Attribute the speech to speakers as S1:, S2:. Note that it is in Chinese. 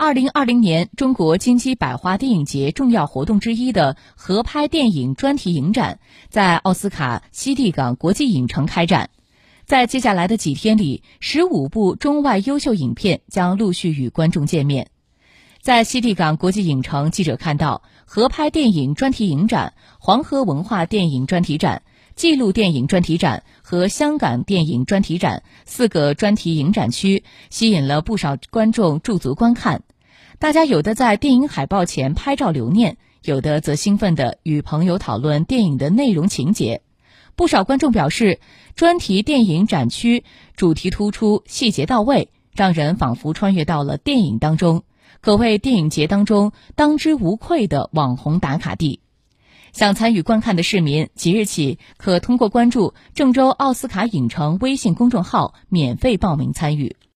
S1: 二零二零年中国金鸡百花电影节重要活动之一的合拍电影专题影展，在奥斯卡西地港国际影城开展。在接下来的几天里，十五部中外优秀影片将陆续与观众见面。在西地港国际影城，记者看到合拍电影专题影展、黄河文化电影专题展。纪录电影专题展和香港电影专题展四个专题影展区，吸引了不少观众驻足观看。大家有的在电影海报前拍照留念，有的则兴奋地与朋友讨论电影的内容情节。不少观众表示，专题电影展区主题突出，细节到位，让人仿佛穿越到了电影当中，可谓电影节当中当之无愧的网红打卡地。想参与观看的市民，即日起可通过关注郑州奥斯卡影城微信公众号免费报名参与。